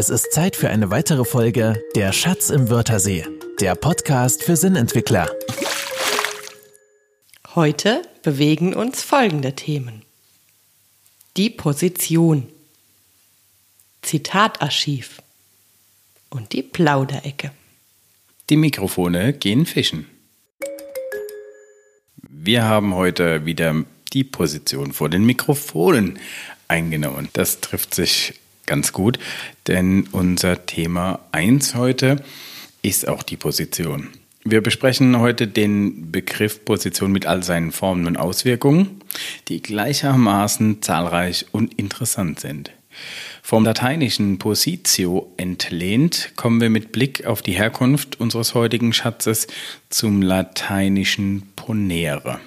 Es ist Zeit für eine weitere Folge Der Schatz im Wörthersee, der Podcast für Sinnentwickler. Heute bewegen uns folgende Themen. Die Position, Zitatarchiv und die Plauderecke. Die Mikrofone gehen fischen. Wir haben heute wieder die Position vor den Mikrofonen eingenommen. Das trifft sich ganz gut, denn unser Thema 1 heute ist auch die Position. Wir besprechen heute den Begriff Position mit all seinen Formen und Auswirkungen, die gleichermaßen zahlreich und interessant sind. Vom lateinischen positio entlehnt kommen wir mit Blick auf die Herkunft unseres heutigen Schatzes zum lateinischen ponere.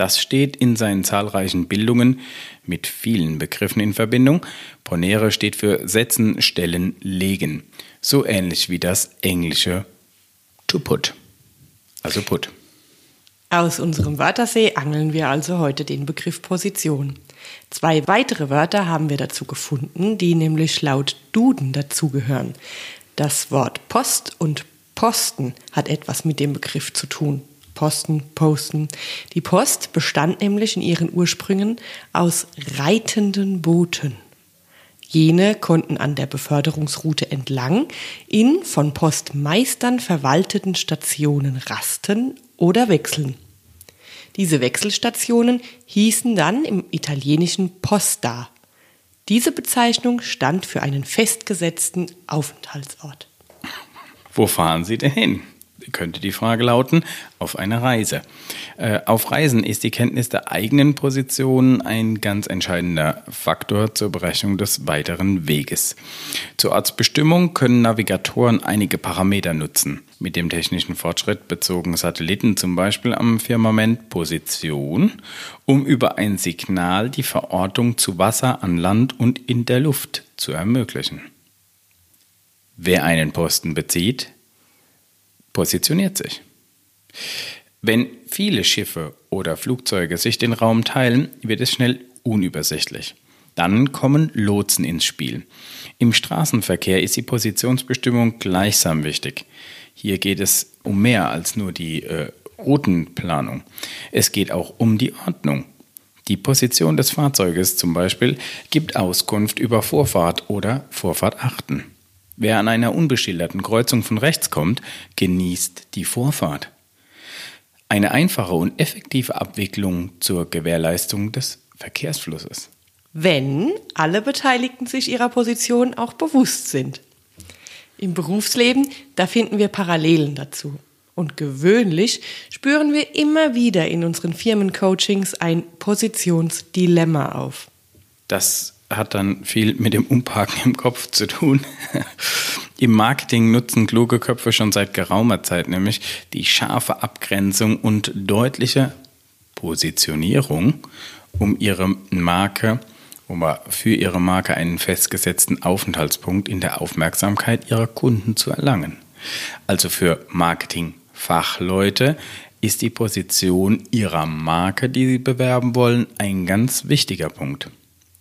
Das steht in seinen zahlreichen Bildungen mit vielen Begriffen in Verbindung. Ponere steht für setzen, stellen, legen. So ähnlich wie das englische to put. Also put. Aus unserem Wörtersee angeln wir also heute den Begriff Position. Zwei weitere Wörter haben wir dazu gefunden, die nämlich laut Duden dazugehören. Das Wort Post und Posten hat etwas mit dem Begriff zu tun. Posten, Posten. Die Post bestand nämlich in ihren Ursprüngen aus reitenden Booten. Jene konnten an der Beförderungsroute entlang in von Postmeistern verwalteten Stationen rasten oder wechseln. Diese Wechselstationen hießen dann im italienischen Posta. Diese Bezeichnung stand für einen festgesetzten Aufenthaltsort. Wo fahren Sie denn hin? Könnte die Frage lauten, auf eine Reise. Äh, auf Reisen ist die Kenntnis der eigenen Position ein ganz entscheidender Faktor zur Berechnung des weiteren Weges. Zur Ortsbestimmung können Navigatoren einige Parameter nutzen. Mit dem technischen Fortschritt bezogen Satelliten zum Beispiel am Firmament Position, um über ein Signal die Verortung zu Wasser, an Land und in der Luft zu ermöglichen. Wer einen Posten bezieht, positioniert sich. Wenn viele Schiffe oder Flugzeuge sich den Raum teilen, wird es schnell unübersichtlich. Dann kommen Lotsen ins Spiel. Im Straßenverkehr ist die Positionsbestimmung gleichsam wichtig. Hier geht es um mehr als nur die äh, Routenplanung. Es geht auch um die Ordnung. Die Position des Fahrzeuges zum Beispiel gibt Auskunft über Vorfahrt oder Vorfahrtachten. Wer an einer unbeschilderten Kreuzung von rechts kommt, genießt die Vorfahrt. Eine einfache und effektive Abwicklung zur Gewährleistung des Verkehrsflusses. Wenn alle Beteiligten sich ihrer Position auch bewusst sind. Im Berufsleben, da finden wir Parallelen dazu. Und gewöhnlich spüren wir immer wieder in unseren Firmencoachings ein Positionsdilemma auf. Das hat dann viel mit dem Umparken im Kopf zu tun. Im Marketing nutzen kluge Köpfe schon seit geraumer Zeit nämlich die scharfe Abgrenzung und deutliche Positionierung, um ihre Marke, um für ihre Marke einen festgesetzten Aufenthaltspunkt in der Aufmerksamkeit ihrer Kunden zu erlangen. Also für Marketingfachleute ist die Position ihrer Marke, die sie bewerben wollen, ein ganz wichtiger Punkt.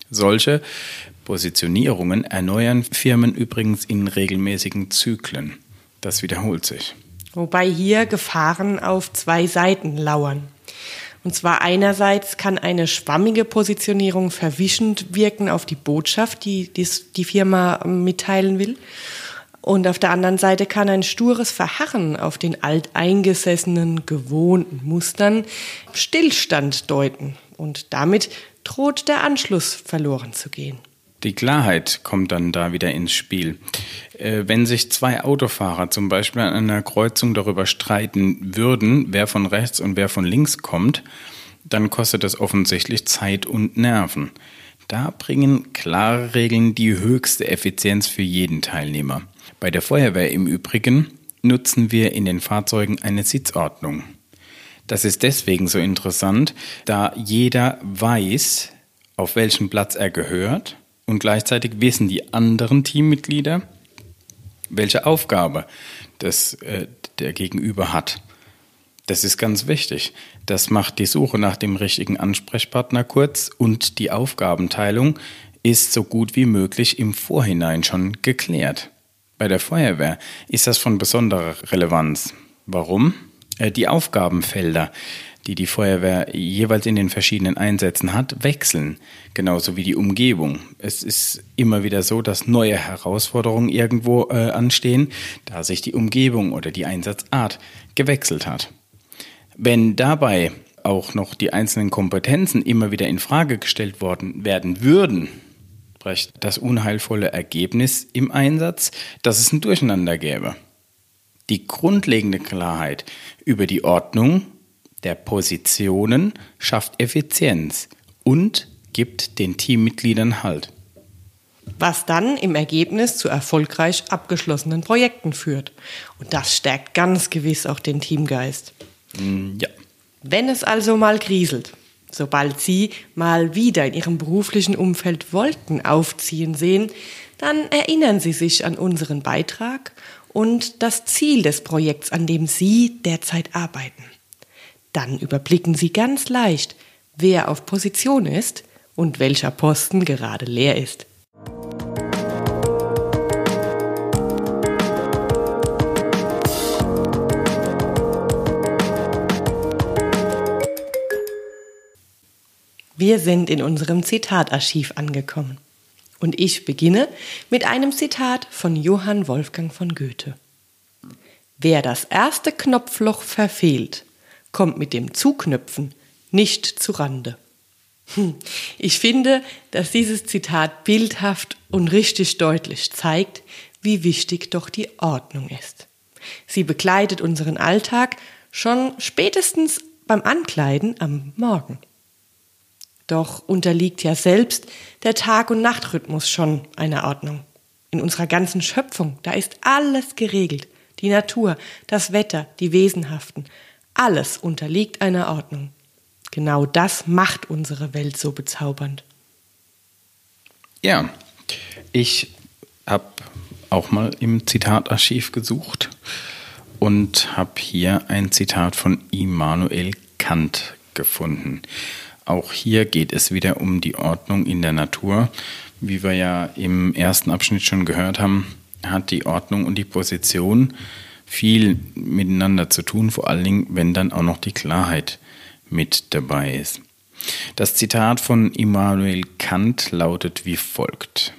Solche Positionierungen erneuern Firmen übrigens in regelmäßigen Zyklen. Das wiederholt sich. Wobei hier Gefahren auf zwei Seiten lauern. Und zwar einerseits kann eine schwammige Positionierung verwischend wirken auf die Botschaft, die die Firma mitteilen will. Und auf der anderen Seite kann ein stures Verharren auf den alteingesessenen, gewohnten Mustern Stillstand deuten und damit droht der Anschluss verloren zu gehen. Die Klarheit kommt dann da wieder ins Spiel. Äh, wenn sich zwei Autofahrer zum Beispiel an einer Kreuzung darüber streiten würden, wer von rechts und wer von links kommt, dann kostet das offensichtlich Zeit und Nerven. Da bringen klare Regeln die höchste Effizienz für jeden Teilnehmer. Bei der Feuerwehr im Übrigen nutzen wir in den Fahrzeugen eine Sitzordnung. Das ist deswegen so interessant, da jeder weiß, auf welchen Platz er gehört und gleichzeitig wissen die anderen Teammitglieder, welche Aufgabe das, äh, der Gegenüber hat. Das ist ganz wichtig. Das macht die Suche nach dem richtigen Ansprechpartner kurz und die Aufgabenteilung ist so gut wie möglich im Vorhinein schon geklärt. Bei der Feuerwehr ist das von besonderer Relevanz. Warum? Äh, die Aufgabenfelder, die die Feuerwehr jeweils in den verschiedenen Einsätzen hat, wechseln, genauso wie die Umgebung. Es ist immer wieder so, dass neue Herausforderungen irgendwo äh, anstehen, da sich die Umgebung oder die Einsatzart gewechselt hat. Wenn dabei auch noch die einzelnen Kompetenzen immer wieder in Frage gestellt worden werden würden, das unheilvolle Ergebnis im Einsatz, dass es ein Durcheinander gäbe. Die grundlegende Klarheit über die Ordnung der Positionen schafft Effizienz und gibt den Teammitgliedern Halt. Was dann im Ergebnis zu erfolgreich abgeschlossenen Projekten führt. Und das stärkt ganz gewiss auch den Teamgeist. Mm, ja. Wenn es also mal kriselt, sobald Sie mal wieder in Ihrem beruflichen Umfeld Wolken aufziehen sehen, dann erinnern Sie sich an unseren Beitrag und das Ziel des Projekts, an dem Sie derzeit arbeiten. Dann überblicken Sie ganz leicht, wer auf Position ist und welcher Posten gerade leer ist. Wir sind in unserem Zitatarchiv angekommen. Und ich beginne mit einem Zitat von Johann Wolfgang von Goethe. Wer das erste Knopfloch verfehlt, kommt mit dem Zuknöpfen nicht zu Rande. Hm, ich finde, dass dieses Zitat bildhaft und richtig deutlich zeigt, wie wichtig doch die Ordnung ist. Sie begleitet unseren Alltag schon spätestens beim Ankleiden am Morgen. Doch unterliegt ja selbst der Tag- und Nachtrhythmus schon einer Ordnung. In unserer ganzen Schöpfung, da ist alles geregelt. Die Natur, das Wetter, die Wesenhaften, alles unterliegt einer Ordnung. Genau das macht unsere Welt so bezaubernd. Ja, ich habe auch mal im Zitatarchiv gesucht und habe hier ein Zitat von Immanuel Kant gefunden. Auch hier geht es wieder um die Ordnung in der Natur. Wie wir ja im ersten Abschnitt schon gehört haben, hat die Ordnung und die Position viel miteinander zu tun, vor allen Dingen, wenn dann auch noch die Klarheit mit dabei ist. Das Zitat von Immanuel Kant lautet wie folgt.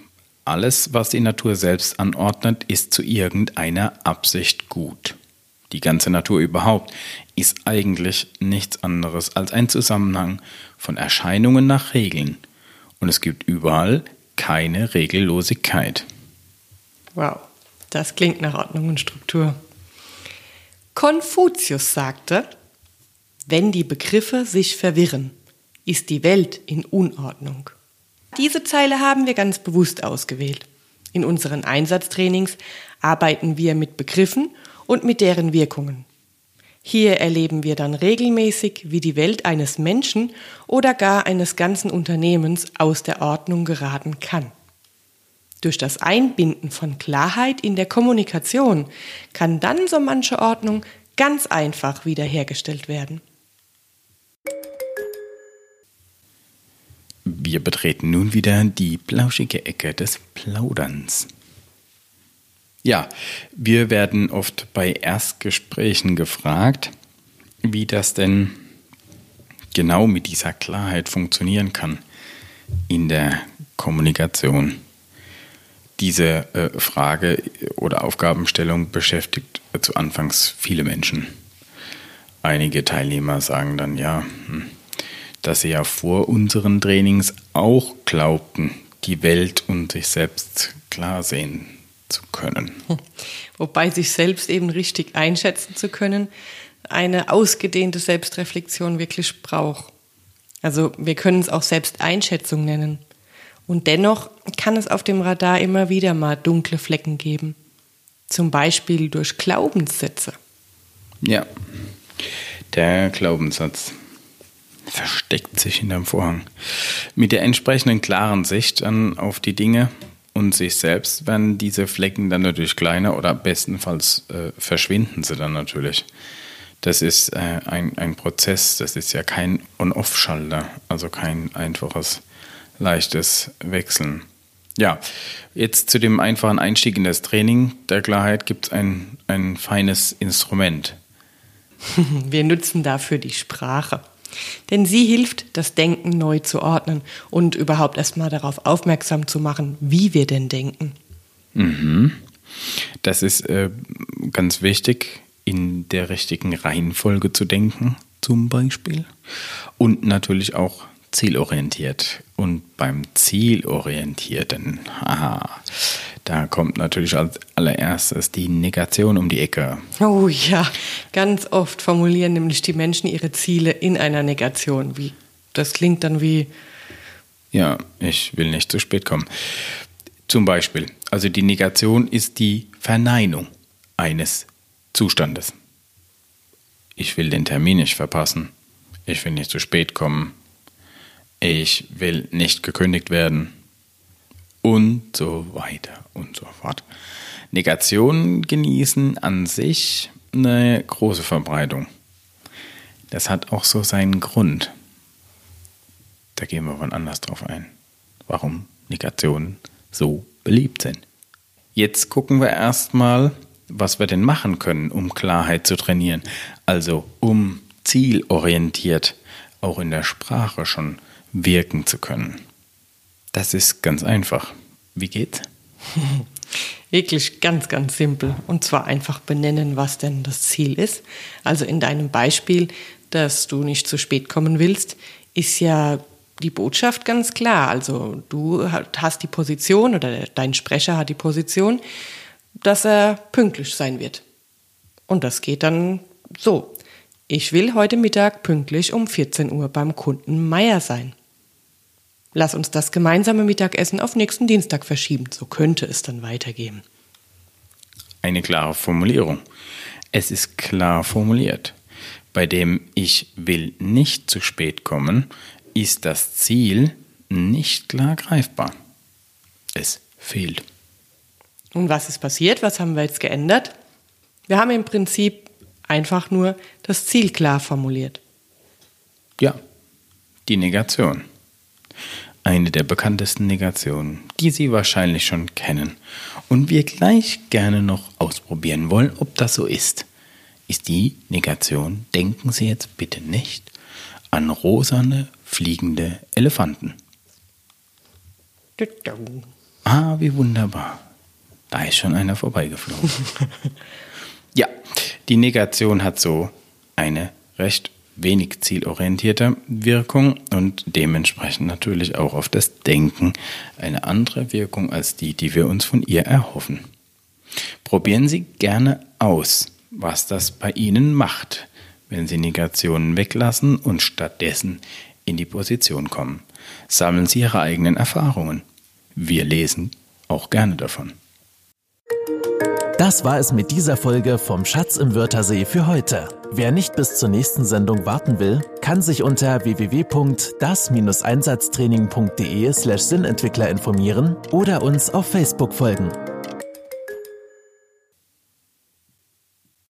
Alles, was die Natur selbst anordnet, ist zu irgendeiner Absicht gut. Die ganze Natur überhaupt ist eigentlich nichts anderes als ein Zusammenhang von Erscheinungen nach Regeln. Und es gibt überall keine Regellosigkeit. Wow, das klingt nach Ordnung und Struktur. Konfuzius sagte, wenn die Begriffe sich verwirren, ist die Welt in Unordnung. Diese Zeile haben wir ganz bewusst ausgewählt. In unseren Einsatztrainings arbeiten wir mit Begriffen und mit deren Wirkungen. Hier erleben wir dann regelmäßig, wie die Welt eines Menschen oder gar eines ganzen Unternehmens aus der Ordnung geraten kann. Durch das Einbinden von Klarheit in der Kommunikation kann dann so manche Ordnung ganz einfach wiederhergestellt werden. Wir betreten nun wieder die plauschige Ecke des Plauderns. Ja, wir werden oft bei Erstgesprächen gefragt, wie das denn genau mit dieser Klarheit funktionieren kann in der Kommunikation. Diese äh, Frage oder Aufgabenstellung beschäftigt zu Anfangs viele Menschen. Einige Teilnehmer sagen dann ja, hm, dass sie ja vor unseren Trainings auch glaubten, die Welt und sich selbst klar sehen zu können. Wobei sich selbst eben richtig einschätzen zu können, eine ausgedehnte Selbstreflexion wirklich braucht. Also wir können es auch Selbsteinschätzung nennen. Und dennoch kann es auf dem Radar immer wieder mal dunkle Flecken geben. Zum Beispiel durch Glaubenssätze. Ja, der Glaubenssatz versteckt sich hinterm Vorhang. Mit der entsprechenden klaren Sicht an, auf die Dinge und sich selbst werden diese Flecken dann natürlich kleiner oder bestenfalls äh, verschwinden sie dann natürlich. Das ist äh, ein, ein Prozess, das ist ja kein On-Off-Schalter, also kein einfaches leichtes Wechseln. Ja, jetzt zu dem einfachen Einstieg in das Training der Klarheit gibt es ein, ein feines Instrument. Wir nutzen dafür die Sprache. Denn sie hilft, das Denken neu zu ordnen und überhaupt erstmal darauf aufmerksam zu machen, wie wir denn denken. Mhm. Das ist äh, ganz wichtig, in der richtigen Reihenfolge zu denken, zum Beispiel. Und natürlich auch zielorientiert. Und beim Zielorientierten, haha, da kommt natürlich als allererstes die Negation um die Ecke. Oh ja, ganz oft formulieren nämlich die Menschen ihre Ziele in einer Negation. Wie, das klingt dann wie. Ja, ich will nicht zu spät kommen. Zum Beispiel, also die Negation ist die Verneinung eines Zustandes. Ich will den Termin nicht verpassen. Ich will nicht zu spät kommen. Ich will nicht gekündigt werden. Und so weiter und so fort. Negationen genießen an sich eine große Verbreitung. Das hat auch so seinen Grund. Da gehen wir wann anders drauf ein. Warum Negationen so beliebt sind. Jetzt gucken wir erstmal, was wir denn machen können, um Klarheit zu trainieren. Also um zielorientiert auch in der Sprache schon wirken zu können. Das ist ganz einfach. Wie geht's? Wirklich ganz, ganz simpel. Und zwar einfach benennen, was denn das Ziel ist. Also in deinem Beispiel, dass du nicht zu spät kommen willst, ist ja die Botschaft ganz klar. Also du hast die Position oder dein Sprecher hat die Position, dass er pünktlich sein wird. Und das geht dann so. Ich will heute Mittag pünktlich um 14 Uhr beim Kunden Meier sein. Lass uns das gemeinsame Mittagessen auf nächsten Dienstag verschieben. So könnte es dann weitergehen. Eine klare Formulierung. Es ist klar formuliert. Bei dem Ich will nicht zu spät kommen, ist das Ziel nicht klar greifbar. Es fehlt. Und was ist passiert? Was haben wir jetzt geändert? Wir haben im Prinzip einfach nur das Ziel klar formuliert. Ja, die Negation. Eine der bekanntesten Negationen, die Sie wahrscheinlich schon kennen und wir gleich gerne noch ausprobieren wollen, ob das so ist, ist die Negation, denken Sie jetzt bitte nicht an rosane fliegende Elefanten. Ah, wie wunderbar. Da ist schon einer vorbeigeflogen. ja, die Negation hat so eine recht wenig zielorientierte Wirkung und dementsprechend natürlich auch auf das Denken eine andere Wirkung als die, die wir uns von ihr erhoffen. Probieren Sie gerne aus, was das bei Ihnen macht, wenn Sie Negationen weglassen und stattdessen in die Position kommen. Sammeln Sie Ihre eigenen Erfahrungen. Wir lesen auch gerne davon. Das war es mit dieser Folge vom Schatz im Wörthersee für heute. Wer nicht bis zur nächsten Sendung warten will, kann sich unter www.das-einsatztraining.de slash Sinnentwickler informieren oder uns auf Facebook folgen.